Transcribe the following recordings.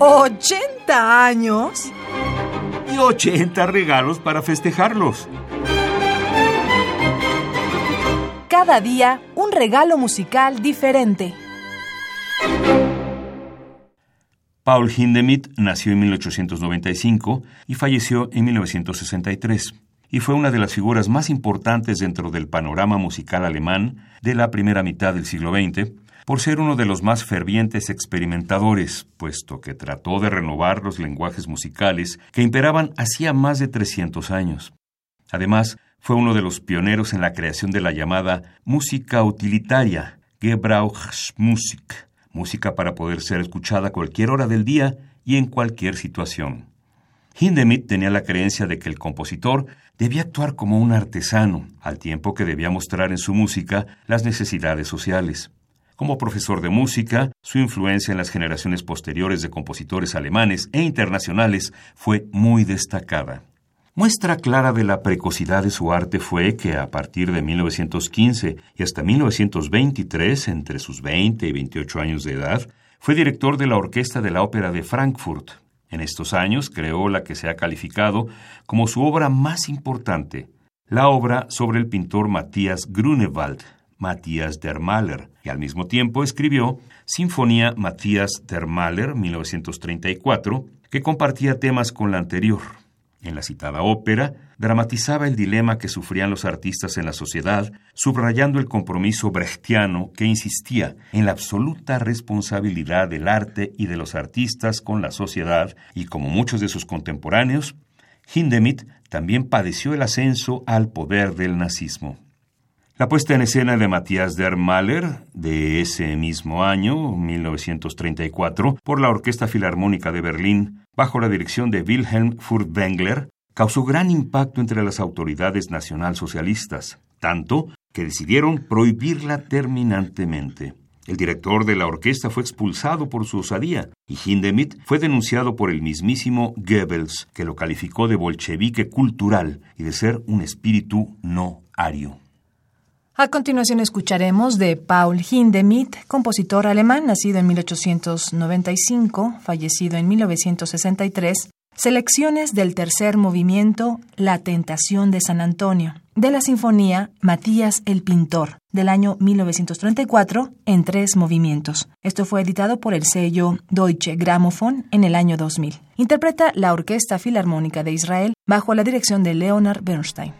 ¿80 años? Y 80 regalos para festejarlos. Cada día un regalo musical diferente. Paul Hindemith nació en 1895 y falleció en 1963, y fue una de las figuras más importantes dentro del panorama musical alemán de la primera mitad del siglo XX, por ser uno de los más fervientes experimentadores, puesto que trató de renovar los lenguajes musicales que imperaban hacía más de 300 años. Además, fue uno de los pioneros en la creación de la llamada música utilitaria, Gebrauchsmusik, música para poder ser escuchada a cualquier hora del día y en cualquier situación. Hindemith tenía la creencia de que el compositor debía actuar como un artesano, al tiempo que debía mostrar en su música las necesidades sociales. Como profesor de música, su influencia en las generaciones posteriores de compositores alemanes e internacionales fue muy destacada. Muestra clara de la precocidad de su arte fue que a partir de 1915 y hasta 1923, entre sus 20 y 28 años de edad, fue director de la Orquesta de la Ópera de Frankfurt. En estos años creó la que se ha calificado como su obra más importante, la obra sobre el pintor Matthias Grunewald, Matthias der Mahler, y al mismo tiempo escribió Sinfonía Matthias der Mahler 1934, que compartía temas con la anterior. En la citada ópera, dramatizaba el dilema que sufrían los artistas en la sociedad, subrayando el compromiso brechtiano que insistía en la absoluta responsabilidad del arte y de los artistas con la sociedad, y como muchos de sus contemporáneos, Hindemith también padeció el ascenso al poder del nazismo. La puesta en escena de Matthias der Mahler, de ese mismo año, 1934, por la Orquesta Filarmónica de Berlín, bajo la dirección de Wilhelm Furtwängler, causó gran impacto entre las autoridades nacionalsocialistas, tanto que decidieron prohibirla terminantemente. El director de la orquesta fue expulsado por su osadía y Hindemith fue denunciado por el mismísimo Goebbels, que lo calificó de bolchevique cultural y de ser un espíritu no ario. A continuación escucharemos de Paul Hindemith, compositor alemán nacido en 1895, fallecido en 1963, selecciones del tercer movimiento La Tentación de San Antonio, de la Sinfonía Matías el Pintor, del año 1934, en tres movimientos. Esto fue editado por el sello Deutsche Grammophon en el año 2000. Interpreta la Orquesta Filarmónica de Israel bajo la dirección de Leonard Bernstein.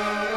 Bye.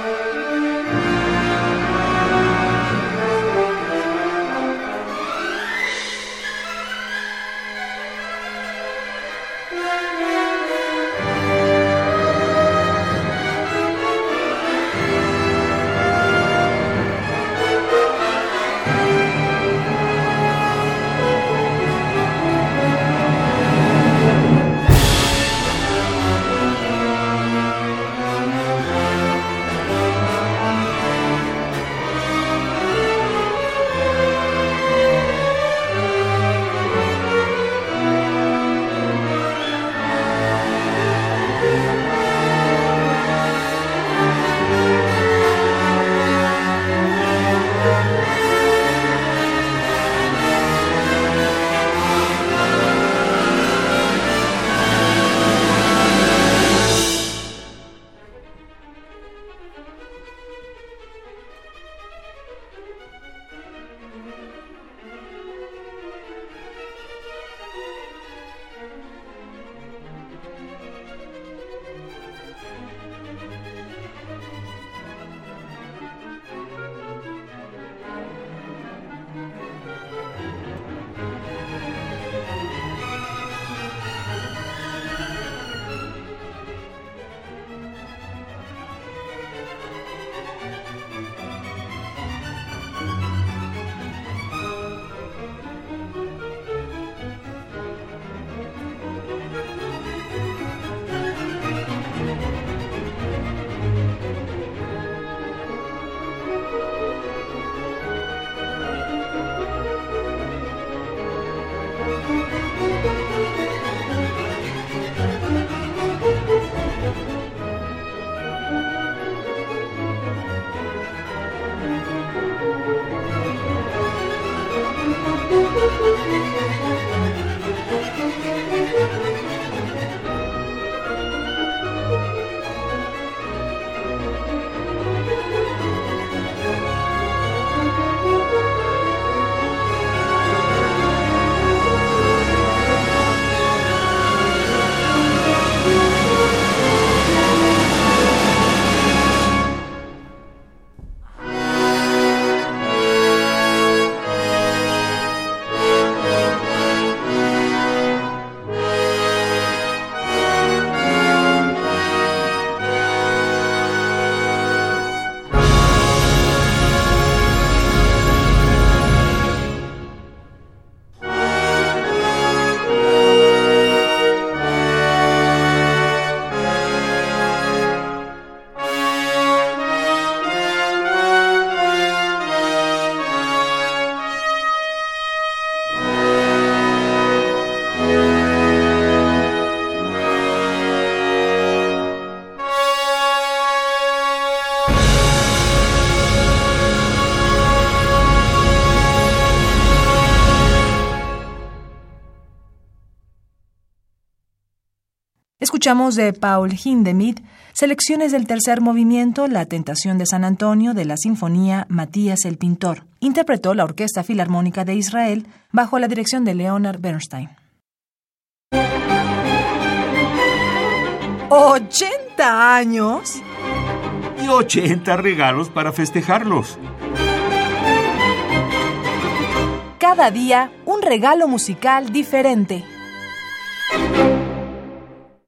Escuchamos de Paul Hindemith selecciones del tercer movimiento La Tentación de San Antonio de la Sinfonía Matías el Pintor. Interpretó la Orquesta Filarmónica de Israel bajo la dirección de Leonard Bernstein. ¿80 años? Y 80 regalos para festejarlos. Cada día un regalo musical diferente.